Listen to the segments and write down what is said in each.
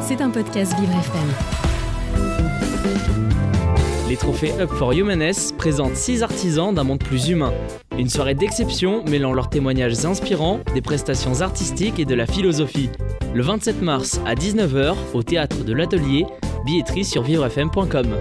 C'est un podcast Vivre FM. Les trophées Up for Humaness présentent 6 artisans d'un monde plus humain. Une soirée d'exception mêlant leurs témoignages inspirants, des prestations artistiques et de la philosophie. Le 27 mars à 19h au théâtre de l'Atelier, billetterie sur vivrefm.com.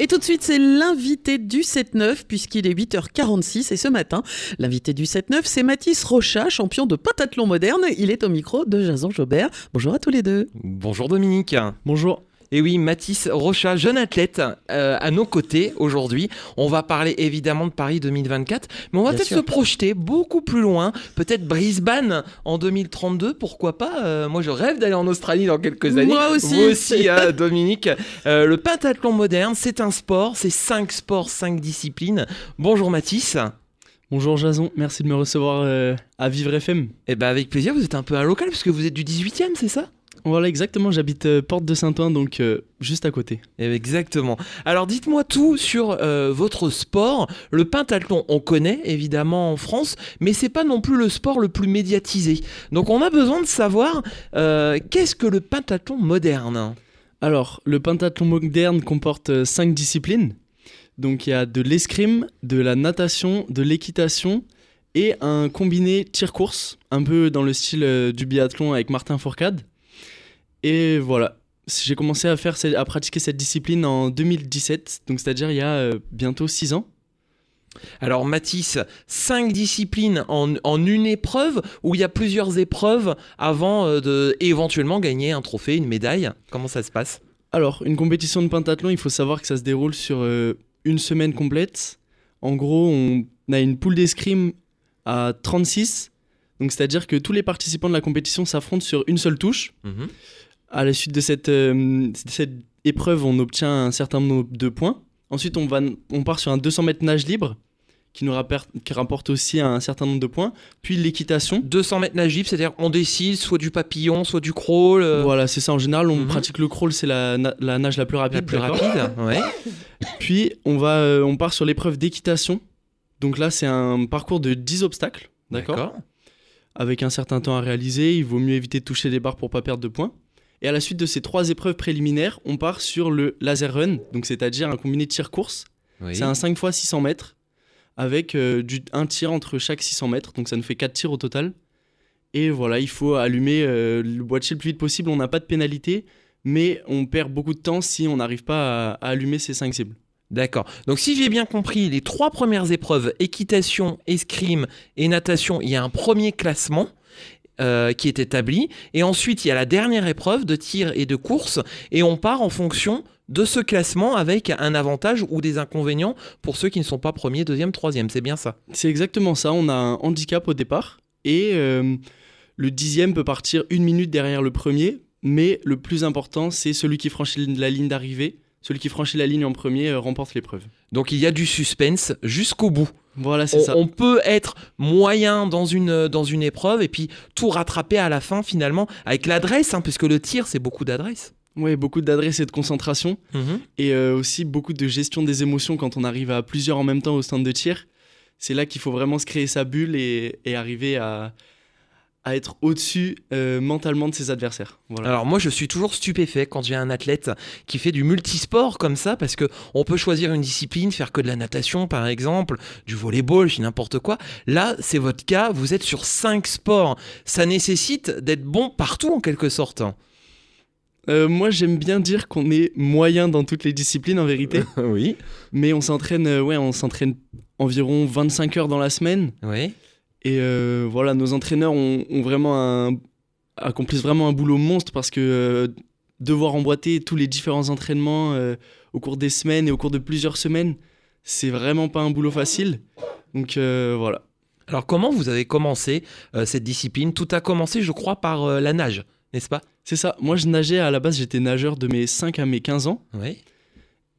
Et tout de suite, c'est l'invité du 7-9, puisqu'il est 8h46. Et ce matin, l'invité du 7-9, c'est Mathis Rocha, champion de pentathlon moderne. Il est au micro de Jason Jobert. Bonjour à tous les deux. Bonjour Dominique. Bonjour. Et oui, Mathis Rocha, jeune athlète euh, à nos côtés aujourd'hui. On va parler évidemment de Paris 2024, mais on va peut-être se projeter beaucoup plus loin. Peut-être Brisbane en 2032, pourquoi pas Euh, Moi, je rêve d'aller en Australie dans quelques années. Moi aussi. Vous aussi, hein, Dominique. Euh, le pentathlon moderne, c'est un sport, c'est cinq sports, cinq disciplines. Bonjour Mathis. Bonjour Jason, merci de me recevoir euh, à Vivre FM. Eh ben avec plaisir, vous êtes un peu un local puisque vous êtes du 18e, c'est ça? Voilà, exactement, j'habite euh, Porte de Saint-Ouen, donc euh, juste à côté. Exactement. Alors dites-moi tout sur euh, votre sport. Le pentathlon, on connaît évidemment en France, mais c'est pas non plus le sport le plus médiatisé. Donc on a besoin de savoir qu'est-ce que le pentathlon moderne? Alors, le pentathlon moderne comporte 5 disciplines. Donc il y a de l'escrime, de la natation, de l'équitation et un combiné tir-course, un peu dans le style du biathlon avec Martin Fourcade. Et voilà, j'ai commencé à, faire, à pratiquer cette discipline en 2017, donc c'est-à-dire il y a euh, bientôt 6 ans. Alors Mathis, cinq disciplines en, en une épreuve où il y a plusieurs épreuves avant euh, de éventuellement gagner un trophée, une médaille? Comment ça se passe? Alors, une compétition de pentathlon, il faut savoir que ça se déroule sur euh, une semaine complète. En gros, on a une poule d'escrime à 36. Donc, c'est-à-dire que tous les participants de la compétition s'affrontent sur une seule touche. À la suite de cette, euh, de cette épreuve, on obtient un certain nombre de points. Ensuite, on, va, on part sur un 200 mètres nage libre qui nous rapporte, qui rapporte aussi un certain nombre de points. Puis l'équitation. 200 mètres nage libre, c'est-à-dire on décide soit du papillon, soit du crawl. euh, Voilà, c'est ça. En général, on Mhm. pratique le crawl, c'est la, na- la nage la plus rapide. la plus rapide. Ouais. Puis on va, euh, on part sur l'épreuve d'équitation. Donc là, c'est un parcours de 10 obstacles, d'accord Avec un certain temps à réaliser, il vaut mieux éviter de toucher les barres pour pas perdre de points. Et à la suite de ces trois épreuves préliminaires, on part sur le laser run, donc c'est-à-dire un combiné tir-course. Oui. C'est un 5 x 600 mètres avec euh, du, un tir entre chaque 600 mètres, donc ça nous fait 4 tirs au total. Et voilà, il faut allumer euh, le boîtier le plus vite possible. On n'a pas de pénalité, mais on perd beaucoup de temps si on n'arrive pas à, à allumer ces 5 cibles. D'accord. Donc si j'ai bien compris, les trois premières épreuves, équitation, escrime et natation, il y a un premier classement euh, qui est établi. Et ensuite, il y a la dernière épreuve de tir et de course. Et on part en fonction de ce classement avec un avantage ou des inconvénients pour ceux qui ne sont pas premier, deuxième, troisième. C'est bien ça. C'est exactement ça. On a un handicap au départ et euh, le dixième peut partir une minute derrière le premier. Mais le plus important, c'est celui qui franchit la ligne d'arrivée. Celui qui franchit la ligne en premier euh, remporte l'épreuve. Donc il y a du suspense jusqu'au bout. Voilà, c'est ça. on peut être moyen dans une, dans une épreuve et puis tout rattraper à la fin finalement avec l'adresse, hein, puisque le tir c'est beaucoup d'adresse. Ouais, beaucoup d'adresse et de concentration. Et euh, aussi beaucoup de gestion des émotions quand on arrive à plusieurs en même temps au stand de tir. C'est là qu'il faut vraiment se créer sa bulle et, et arriver à, à être au-dessus euh, mentalement de ses adversaires. Voilà. Alors moi je suis toujours stupéfait quand j'ai un athlète qui fait du multisport comme ça parce que on peut choisir une discipline, faire que de la natation par exemple, du volleyball, je n'importe quoi. Là c'est votre cas, vous êtes sur cinq sports. Ça nécessite d'être bon partout en quelque sorte. Euh, moi, j'aime bien dire qu'on est moyen dans toutes les disciplines en vérité. oui. Mais on s'entraîne euh, ouais, on s'entraîne environ 25 heures dans la semaine. Oui. Et euh, voilà, nos entraîneurs ont, ont vraiment un, accomplissent vraiment un boulot monstre parce que euh, devoir emboîter tous les différents entraînements euh, au cours des semaines et au cours de plusieurs semaines, c'est vraiment pas un boulot facile. Donc voilà. Alors comment vous avez commencé cette discipline? Tout a commencé je crois par la nage, n'est-ce pas? C'est ça. Moi, je nageais à la base, j'étais nageur de mes 5 à mes 15 ans. Oui.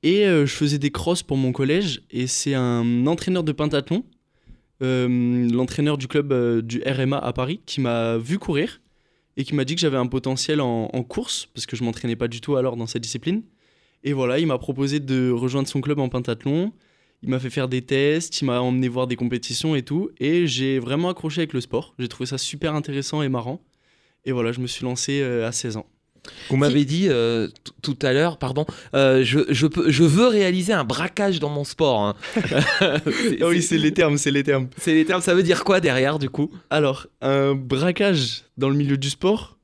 Et je faisais des crosses pour mon collège. Et c'est un entraîneur de pentathlon, l'entraîneur du club euh, du RMA à Paris, qui m'a vu courir et qui m'a dit que j'avais un potentiel en, en course, parce que je m'entraînais pas du tout alors dans cette discipline. Et voilà, il m'a proposé de rejoindre son club en pentathlon. Il m'a fait faire des tests, il m'a emmené voir des compétitions et tout. Et j'ai vraiment accroché avec le sport. J'ai trouvé ça super intéressant et marrant. Et voilà, je me suis lancé euh, à 16 ans. Vous m'avez dit euh, tout à l'heure, pardon, euh, je, je, peux, je veux réaliser un braquage dans mon sport. hein. C'est- oui, c'est- les termes, c'est les termes. c'est les termes, ça veut dire quoi derrière du coup? Alors, un braquage dans le milieu du sport,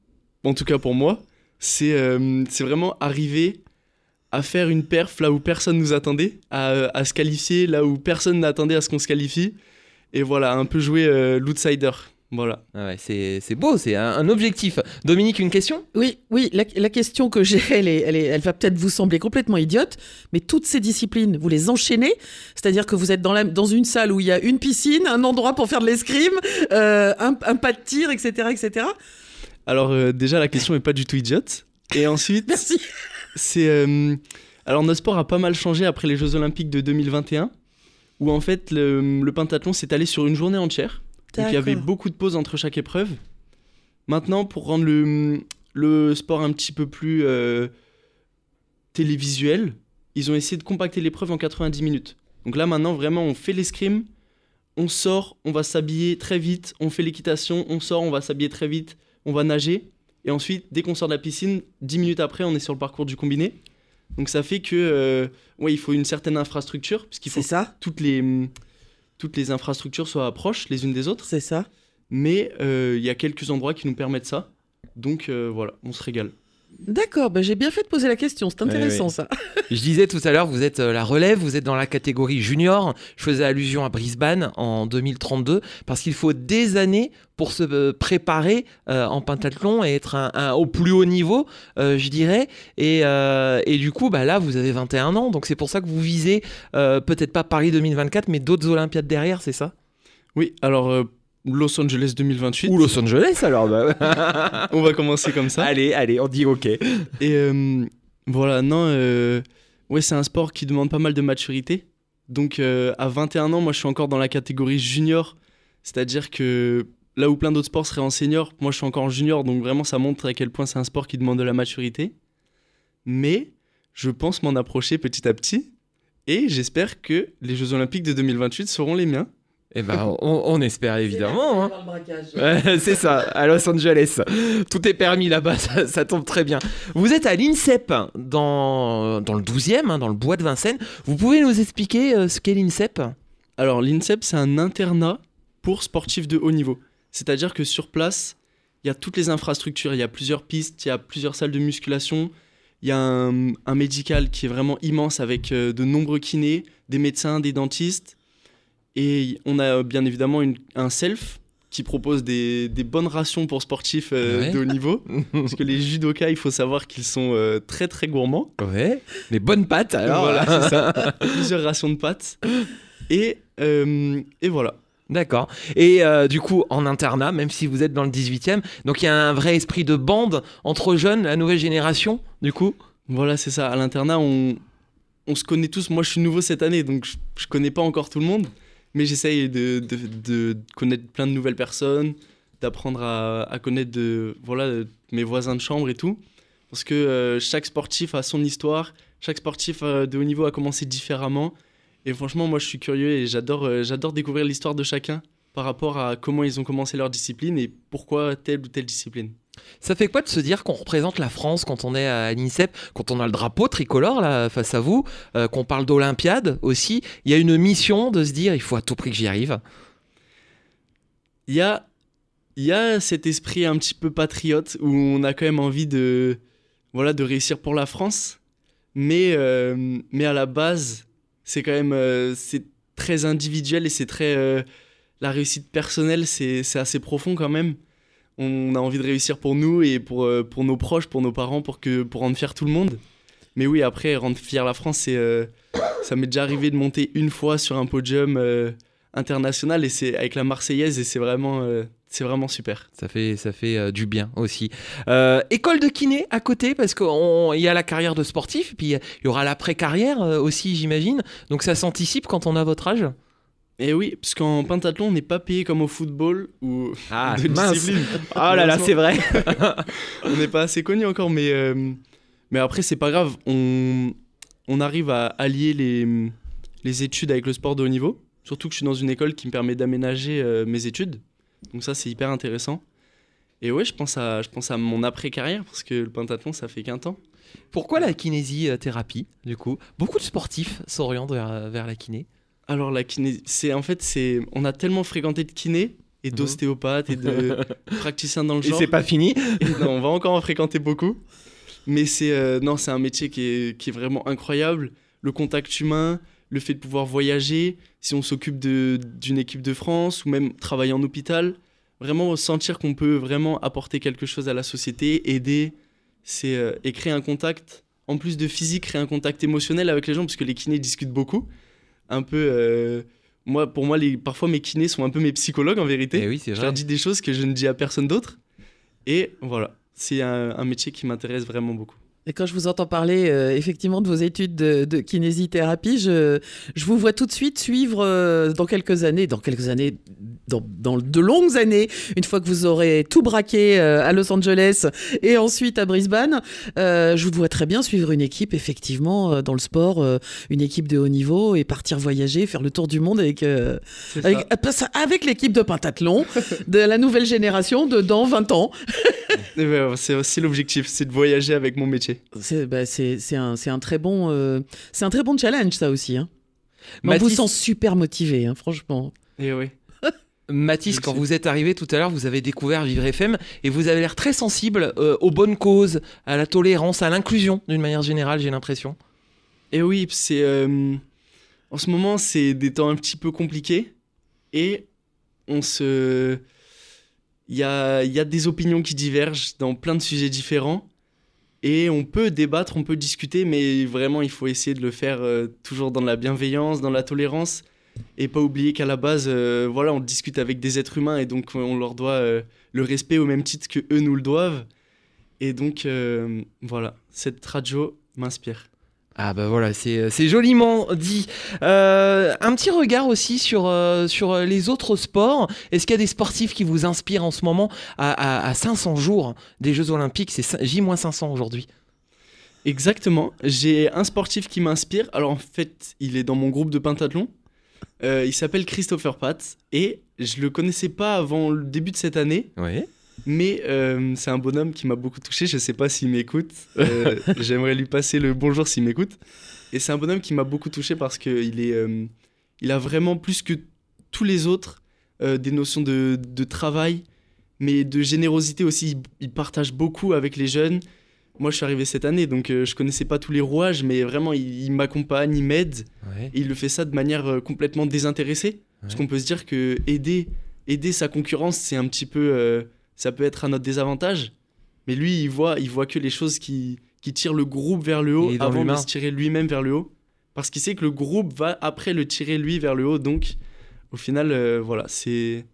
en tout cas pour moi, c'est euh, c'est vraiment arriver à faire une perf là où personne nous attendait, à, à se qualifier là où personne n'attendait à ce qu'on se qualifie. Et voilà, un peu jouer euh, l'outsider. Voilà. Ah ouais, c'est c'est beau, c'est un, un objectif. Dominique, une question? Oui, oui, la, la question que j'ai, elle, est, elle, est- elle va peut-être vous sembler complètement idiote, mais toutes ces disciplines, vous les enchaînez, c'est-à-dire que vous êtes dans, la, dans une salle où il y a une piscine, un endroit pour faire de l'escrime, euh, un, un pas de tir, etc. etc. Alors, euh, déjà, la question est pas du tout idiote. Et ensuite, Merci. c'est. euh, alors, notre sport a pas mal changé après les Jeux Olympiques de 2021, où en fait, le, le pentathlon s'est allé sur une journée entière. Donc il y avait beaucoup de pauses entre chaque épreuve. Maintenant, pour rendre le, le sport un petit peu plus euh, télévisuel, ils ont essayé de compacter l'épreuve en 90 minutes. Donc là maintenant, vraiment, on fait l'escrime, on sort, on va s'habiller très vite, on fait l'équitation, on sort, on va s'habiller très vite, on va nager. Et ensuite, dès qu'on sort de la piscine, 10 minutes après, on est sur le parcours du combiné. Donc ça fait que, euh, ouais, il faut une certaine infrastructure, puisqu'il faut ça, toutes les, toutes les infrastructures soient proches les unes des autres. c'est ça. Mais euh, il y a quelques endroits qui nous permettent ça. Donc euh, voilà, on se régale. D'accord, ben j'ai bien fait de poser la question, c'est intéressant ça. Je disais tout à l'heure, vous êtes euh, la relève, vous êtes dans la catégorie junior. Je faisais allusion à Brisbane en 2032 parce qu'il faut des années pour se euh, préparer euh, en pentathlon et être un, un- au plus haut niveau, euh, je dirais. Et, euh, et du coup, bah là, vous avez 21 ans, donc c'est pour ça que vous visez euh, peut-être pas Paris 2024, mais d'autres Olympiades derrière, c'est ça? Oui, alors euh, Los Angeles 2028. Ou Los Angeles alors bah. On va commencer comme ça. Allez, allez, on dit ok. Et euh, voilà, non, euh, ouais, c'est un sport qui demande pas mal de maturité. Donc euh, à 21 ans, moi je suis encore dans la catégorie junior. C'est-à-dire que là où plein d'autres sports seraient en senior, moi je suis encore en junior. Donc vraiment, ça montre à quel point c'est un sport qui demande de la maturité. Mais je pense m'en approcher petit à petit. Et j'espère que les Jeux Olympiques de 2028 seront les miens. Eh ben, on, on espère évidemment. hein. Ouais, c'est ça, à Los Angeles. Tout est permis là-bas, ça, ça tombe très bien. Vous êtes à l'INSEP, dans, dans le 12e, hein, dans le bois de Vincennes. Vous pouvez nous expliquer euh, ce qu'est l'INSEP? Alors, l'INSEP, c'est un internat pour sportifs de haut niveau. C'est-à-dire que sur place, il y a toutes les infrastructures. Il y a plusieurs pistes, il y a plusieurs salles de musculation. Il y a un, un médical qui est vraiment immense avec euh, de nombreux kinés, des médecins, des dentistes. Et on a bien évidemment une- un self qui propose des, des bonnes rations pour sportifs euh, Ouais. de haut niveau. Parce que les judokas, il faut savoir qu'ils sont euh, très très gourmands. Ouais, les bonnes pattes alors. Voilà, c'est ça. Plusieurs rations de pâtes. Et, euh, et voilà. D'accord. Et du coup, en internat, même si vous êtes dans le 18e, donc il y a un vrai esprit de bande entre jeunes, la nouvelle génération, du coup? Voilà, c'est ça. À l'internat, on, on se connaît tous. Moi, je suis nouveau cette année, donc je, je connais pas encore tout le monde. Mais j'essaye de, de, connaître plein de nouvelles personnes, d'apprendre à, à connaître de, voilà, mes voisins de chambre et tout. Parce que euh, chaque sportif a son histoire, chaque sportif euh, de haut niveau a commencé différemment. Et franchement, moi, je suis curieux et j'adore euh, j'adore découvrir l'histoire de chacun par rapport à comment ils ont commencé leur discipline et pourquoi telle ou telle discipline. Ça fait quoi de se dire qu'on représente la France quand on est à l'INSEP, quand on a le drapeau tricolore là face à vous, euh, qu'on parle d'Olympiade aussi? Il y a une mission de se dire il faut à tout prix que j'y arrive? il y a, y a cet esprit un petit peu patriote où on a quand même envie de, voilà, de réussir pour la France. Mais, euh, mais à la base, c'est quand même euh, c'est très individuel et c'est très. la réussite personnelle, c'est assez profond quand même. On a envie de réussir pour nous et pour, euh, pour nos proches, pour nos parents, pour, que, pour rendre fier tout le monde. Mais oui, après, rendre fier la France, euh, ça m'est déjà arrivé de monter une fois sur un podium euh, international et c'est avec la Marseillaise et c'est vraiment, vraiment super. Ça fait, ça fait du bien aussi. École de kiné à côté, parce qu'il y a la carrière de sportif, puis il y aura l'après-carrière aussi, j'imagine. Donc ça s'anticipe quand on a votre âge? Et oui, parce qu'en pentathlon, on n'est pas payé comme au football ou Ah, de discipline. Oh là là, c'est vrai. on n'est pas assez connu encore, mais, euh, mais après, c'est pas grave. On, on arrive à allier les, les études avec le sport de haut niveau. Surtout que je suis dans une école qui me permet d'aménager euh, mes études. Donc ça, c'est hyper intéressant. Et ouais, je pense à, je pense à mon après-carrière parce que le pentathlon, ça fait qu'un temps. Pourquoi la kinésithérapie, du coup? Beaucoup de sportifs s'orientent vers, vers la kiné. Alors la kiné, c'est en fait c'est, on a tellement fréquenté de kiné et Mhm. d'ostéopathes et de praticiens dans le Et genre. c'est pas fini Et non, on va encore en fréquenter beaucoup. Mais c'est euh, non, c'est un métier qui est, qui est vraiment incroyable. Le contact humain, le fait de pouvoir voyager, si on s'occupe de- d'une équipe de France ou même travailler en hôpital, vraiment sentir qu'on peut vraiment apporter quelque chose à la société, aider, c'est euh, et créer un contact. En plus de physique, créer un contact émotionnel avec les gens parce que les kinés discutent beaucoup. Un peu, euh, moi, pour moi, les, parfois mes kinés sont un peu mes psychologues en vérité. Eh oui, Je leur dis des choses que je ne dis à personne d'autre. Et voilà, c'est un, un métier qui m'intéresse vraiment beaucoup. Et quand je vous entends parler euh, effectivement de vos études de, de kinésithérapie, je, je vous vois tout de suite suivre euh, dans quelques années, dans quelques années, dans, dans de longues années, une fois que vous aurez tout braqué euh, à Los Angeles et ensuite à Brisbane, euh, je vous vois très bien suivre une équipe effectivement euh, dans le sport, euh, une équipe de haut niveau et partir voyager, faire le tour du monde avec, euh, avec, avec l'équipe de pentathlon de la nouvelle génération de dans 20 ans. Ouais, ouais, c'est aussi l'objectif, c'est de voyager avec mon métier. C'est bah, un, très bon euh, c'est un très bon challenge ça aussi. Hein. Mais On vous Mathis- sent super motivé, hein, franchement. Et oui. Mathis, quand vous êtes arrivé tout à l'heure, vous avez découvert Vivre FM et vous avez l'air très sensible euh, aux bonnes causes, à la tolérance, à l'inclusion d'une manière générale, j'ai l'impression. Et oui, c'est euh, en ce moment c'est des temps un petit peu compliqués et on se, il y a, des opinions qui divergent dans plein de sujets différents et on peut débattre, on peut discuter, mais vraiment il faut essayer de le faire euh, toujours dans la bienveillance, dans la tolérance et pas oublier qu'à la base, euh, voilà, on discute avec des êtres humains et donc on leur doit euh, le respect au même titre que eux nous le doivent. Et donc euh, voilà, cette radio m'inspire. Ah bah voilà, c'est c'est joliment dit. Euh, un petit regard aussi sur, euh, sur les autres sports. Est-ce qu'il y a des sportifs qui vous inspirent en ce moment à, à- à 500 jours des Jeux Olympiques? C'est cin- J-500 aujourd'hui. Exactement. J'ai un sportif qui m'inspire. Alors en fait, il est dans mon groupe de pentathlon. Euh, il s'appelle Christopher Pat et je le connaissais pas avant le début de cette année, Oui. Mais euh, c'est un bonhomme qui m'a beaucoup touché. Je sais pas s'il m'écoute. Euh, J'aimerais lui passer le bonjour s'il m'écoute. Et c'est un bonhomme qui m'a beaucoup touché parce que il est, euh, il a vraiment plus que tous les autres des notions de, de travail, mais de générosité aussi. Il, il partage beaucoup avec les jeunes. Moi, je suis arrivé cette année, donc je connaissais pas tous les rouages, mais vraiment, il, m'accompagne, il m'aide. Ouais. Et il le fait ça de manière complètement désintéressée. Parce qu'on peut se dire que aider, aider sa concurrence, c'est un petit peu. Ça peut être à notre désavantage. Mais lui, il voit, il voit que les choses qui, qui tirent le groupe vers le haut avant de se tirer lui-même vers le haut. Parce qu'il sait que le groupe va après le tirer lui vers le haut. Donc, au final, euh, voilà, c'est.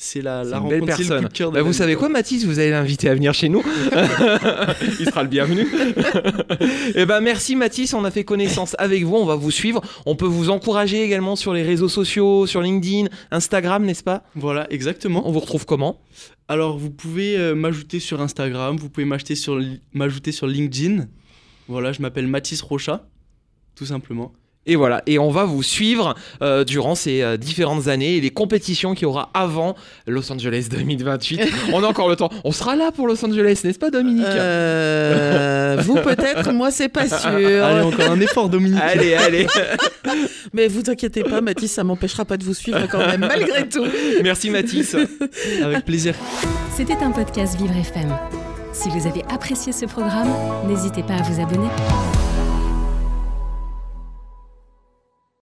C'est la, la rencontre, c'est le coup personne. de cœur de Bah, vous savez quoi. Mathis Vous allez l'inviter à venir chez nous. Il sera le bienvenu. Et ben merci Mathis, on a fait connaissance avec vous, on va vous suivre. On peut vous encourager également sur les réseaux sociaux, sur LinkedIn, Instagram, n'est-ce pas? Voilà, exactement. On vous retrouve comment? Alors, vous pouvez euh, m'ajouter sur Instagram, vous pouvez m'acheter sur m'ajouter sur LinkedIn. Voilà, je m'appelle Mathis Rocha, tout simplement. Et voilà, et on va vous suivre euh, durant ces euh, différentes années et les compétitions qu'il y aura avant Los Angeles 2028. on a encore le temps. On sera là pour Los Angeles, n'est-ce pas Dominique? Euh, vous peut-être, moi c'est pas sûr. Allez, encore un effort, Dominique. Allez, allez. Mais vous inquiétez pas, Mathis, ça m'empêchera pas de vous suivre quand même, malgré tout. Merci Mathis. Avec plaisir. C'était un podcast Vivre FM. Si vous avez apprécié ce programme, n'hésitez pas à vous abonner.